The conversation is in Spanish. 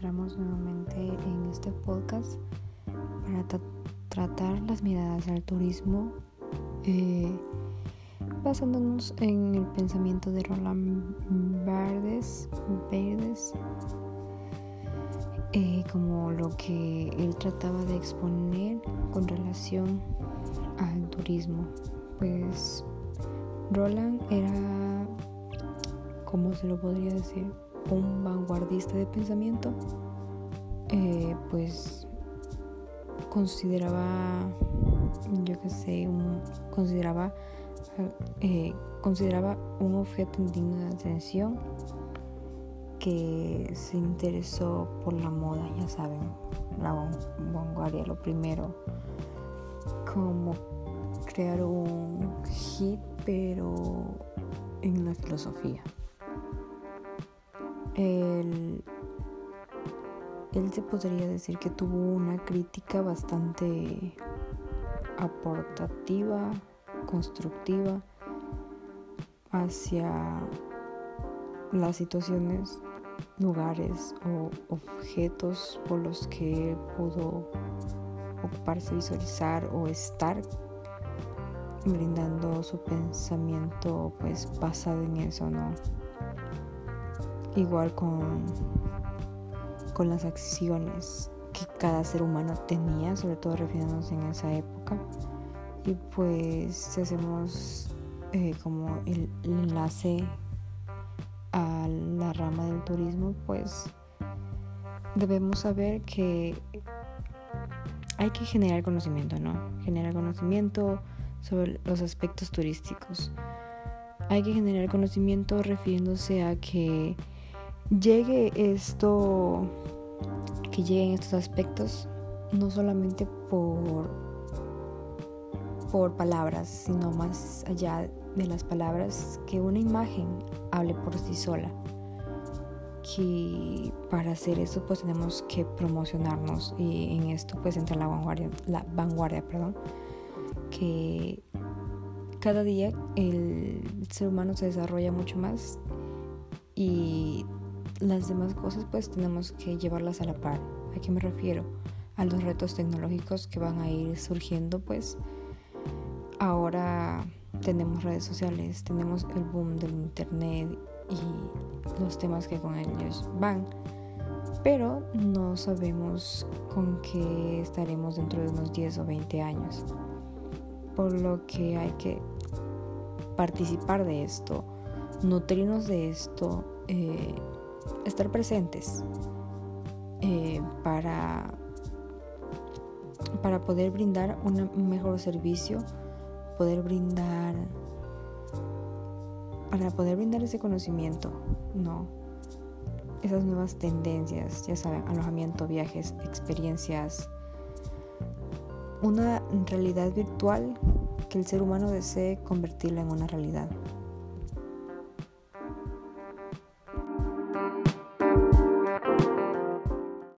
encontramos nuevamente en este podcast para tratar las miradas al turismo eh, basándonos en el pensamiento de Roland Verdes, Verdes eh, como lo que él trataba de exponer con relación al turismo. Pues Roland era, ¿cómo se lo podría decir? Un vanguardista de pensamiento. Eh, pues consideraba, yo qué sé, un, consideraba, eh, consideraba un objeto digno de atención que se interesó por la moda, ya saben, la vanguardia, lo primero, como crear un hit, pero en la filosofía. Él, él se podría decir que tuvo una crítica bastante aportativa, constructiva hacia las situaciones, lugares o objetos por los que pudo ocuparse, visualizar o estar brindando su pensamiento pues basado en eso, ¿no? Igual con, con las acciones que cada ser humano tenía, sobre todo refiriéndonos en esa época. Y pues hacemos eh, como el enlace a la rama del turismo, pues debemos saber que hay que generar conocimiento, ¿no? Generar conocimiento sobre los aspectos turísticos. Hay que generar conocimiento refiriéndose a que llegue esto, que lleguen estos aspectos, no solamente por, por palabras, sino más allá de las palabras, que una imagen hable por sí sola. Que para hacer eso pues tenemos que promocionarnos y en esto pues entra la vanguardia, la vanguardia, perdón, que cada día el ser humano se desarrolla mucho más y las demás cosas pues tenemos que llevarlas a la par. ¿A qué me refiero? A los retos tecnológicos que van a ir surgiendo pues ahora tenemos redes sociales, tenemos el boom del internet y los temas que con ellos van, pero no sabemos con qué estaremos dentro de unos 10 o 20 años. Por lo que hay que participar de esto, nutrirnos de esto, eh, estar presentes eh, para, para poder brindar un mejor servicio poder brindar, para poder brindar ese conocimiento, ¿no? Esas nuevas tendencias, ya saben, alojamiento, viajes, experiencias, una realidad virtual que el ser humano desee convertirla en una realidad.